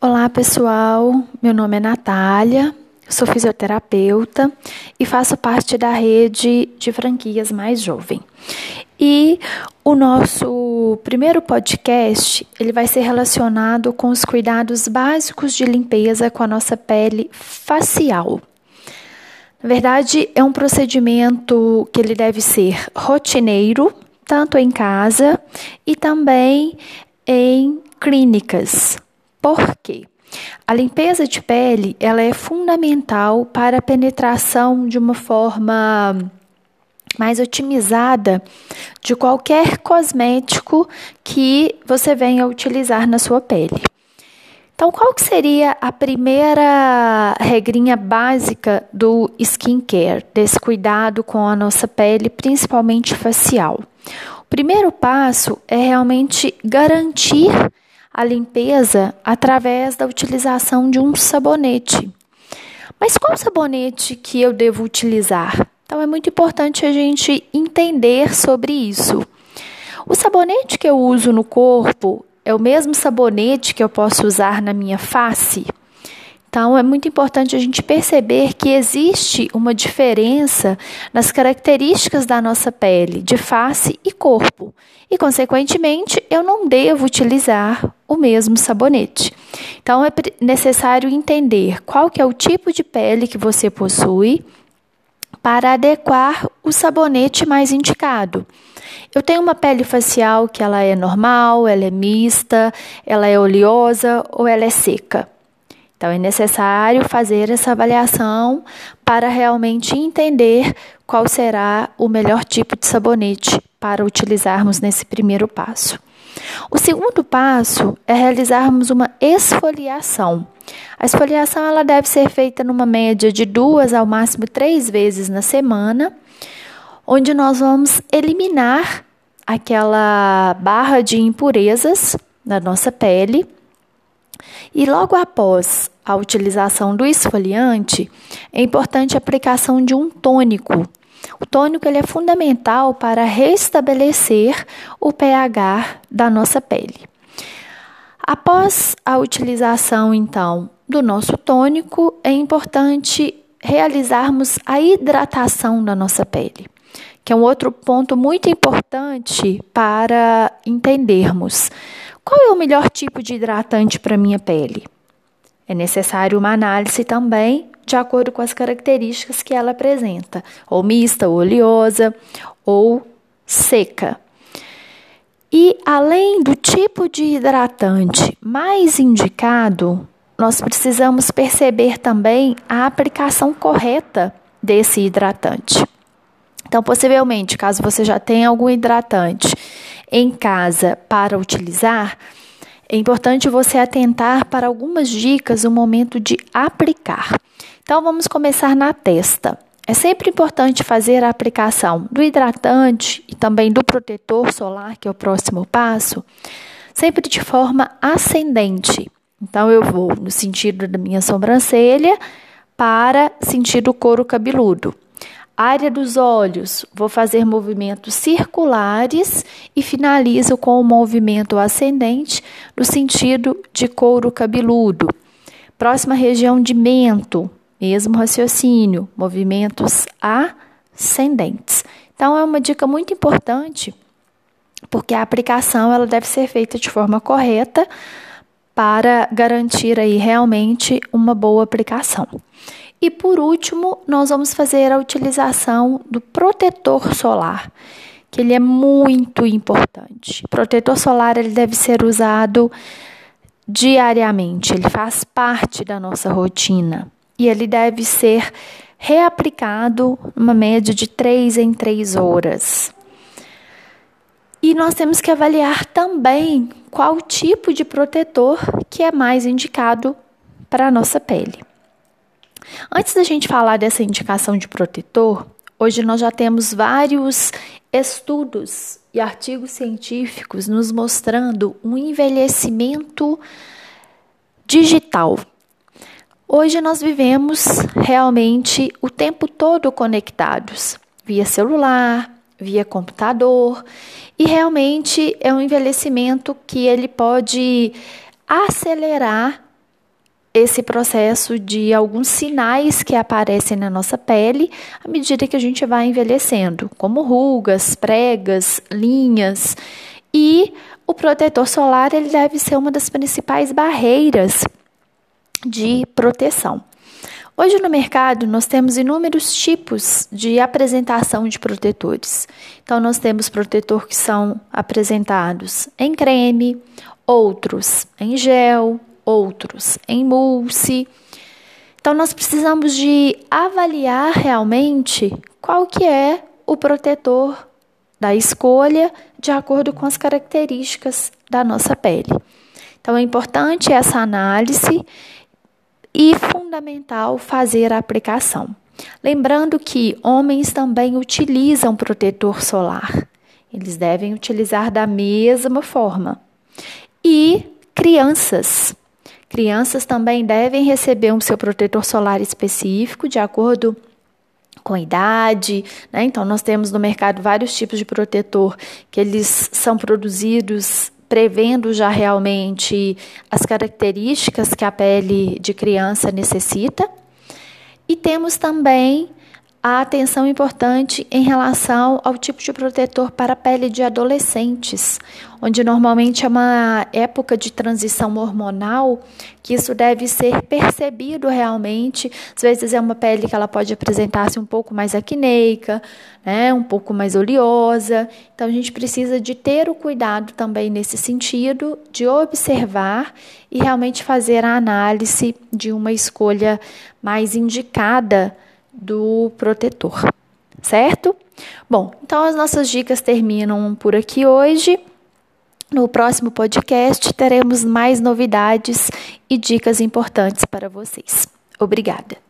Olá pessoal, meu nome é Natália, sou fisioterapeuta e faço parte da rede de franquias Mais Jovem. E o nosso primeiro podcast, ele vai ser relacionado com os cuidados básicos de limpeza com a nossa pele facial. Na verdade, é um procedimento que ele deve ser rotineiro, tanto em casa e também em clínicas. Por quê? A limpeza de pele ela é fundamental para a penetração de uma forma mais otimizada de qualquer cosmético que você venha utilizar na sua pele. Então, qual que seria a primeira regrinha básica do skincare, desse cuidado com a nossa pele, principalmente facial? O primeiro passo é realmente garantir a limpeza através da utilização de um sabonete. Mas qual sabonete que eu devo utilizar? Então é muito importante a gente entender sobre isso. O sabonete que eu uso no corpo é o mesmo sabonete que eu posso usar na minha face? Então, é muito importante a gente perceber que existe uma diferença nas características da nossa pele, de face e corpo, e, consequentemente, eu não devo utilizar o mesmo sabonete. Então, é necessário entender qual que é o tipo de pele que você possui para adequar o sabonete mais indicado. Eu tenho uma pele facial que ela é normal, ela é mista, ela é oleosa ou ela é seca. Então, é necessário fazer essa avaliação para realmente entender qual será o melhor tipo de sabonete para utilizarmos nesse primeiro passo. O segundo passo é realizarmos uma esfoliação. A esfoliação ela deve ser feita numa média de duas ao máximo três vezes na semana, onde nós vamos eliminar aquela barra de impurezas na nossa pele e logo após a utilização do esfoliante, é importante a aplicação de um tônico. O tônico ele é fundamental para restabelecer o pH da nossa pele. Após a utilização, então, do nosso tônico, é importante realizarmos a hidratação da nossa pele, que é um outro ponto muito importante para entendermos. Qual é o melhor tipo de hidratante para minha pele? É necessário uma análise também de acordo com as características que ela apresenta, ou mista, ou oleosa, ou seca. E além do tipo de hidratante mais indicado, nós precisamos perceber também a aplicação correta desse hidratante. Então, possivelmente, caso você já tenha algum hidratante em casa para utilizar, é importante você atentar para algumas dicas no momento de aplicar. Então, vamos começar na testa. É sempre importante fazer a aplicação do hidratante e também do protetor solar, que é o próximo passo, sempre de forma ascendente. Então, eu vou no sentido da minha sobrancelha para sentir o couro cabeludo. Área dos olhos, vou fazer movimentos circulares e finalizo com o movimento ascendente no sentido de couro cabeludo. Próxima região de mento, mesmo raciocínio, movimentos ascendentes. Então é uma dica muito importante, porque a aplicação ela deve ser feita de forma correta para garantir aí realmente uma boa aplicação. E por último, nós vamos fazer a utilização do protetor solar, que ele é muito importante. Protetor solar ele deve ser usado diariamente, ele faz parte da nossa rotina e ele deve ser reaplicado uma média de 3 em 3 horas. E nós temos que avaliar também qual tipo de protetor que é mais indicado para a nossa pele. Antes da gente falar dessa indicação de protetor, hoje nós já temos vários estudos e artigos científicos nos mostrando um envelhecimento digital. Hoje nós vivemos realmente o tempo todo conectados, via celular, via computador, e realmente é um envelhecimento que ele pode acelerar esse processo de alguns sinais que aparecem na nossa pele à medida que a gente vai envelhecendo, como rugas, pregas, linhas. E o protetor solar ele deve ser uma das principais barreiras de proteção. Hoje no mercado nós temos inúmeros tipos de apresentação de protetores. Então nós temos protetor que são apresentados em creme, outros em gel, outros em mousse. Então nós precisamos de avaliar realmente qual que é o protetor da escolha de acordo com as características da nossa pele. Então é importante essa análise e fundamental fazer a aplicação. Lembrando que homens também utilizam protetor solar. Eles devem utilizar da mesma forma. E crianças. Crianças também devem receber um seu protetor solar específico de acordo com a idade, né? Então nós temos no mercado vários tipos de protetor que eles são produzidos prevendo já realmente as características que a pele de criança necessita. E temos também a atenção importante em relação ao tipo de protetor para a pele de adolescentes, onde normalmente é uma época de transição hormonal, que isso deve ser percebido realmente. Às vezes é uma pele que ela pode apresentar-se um pouco mais acneica, né, um pouco mais oleosa. Então a gente precisa de ter o cuidado também nesse sentido, de observar e realmente fazer a análise de uma escolha mais indicada do protetor, certo? Bom, então as nossas dicas terminam por aqui hoje. No próximo podcast teremos mais novidades e dicas importantes para vocês. Obrigada.